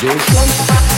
Production.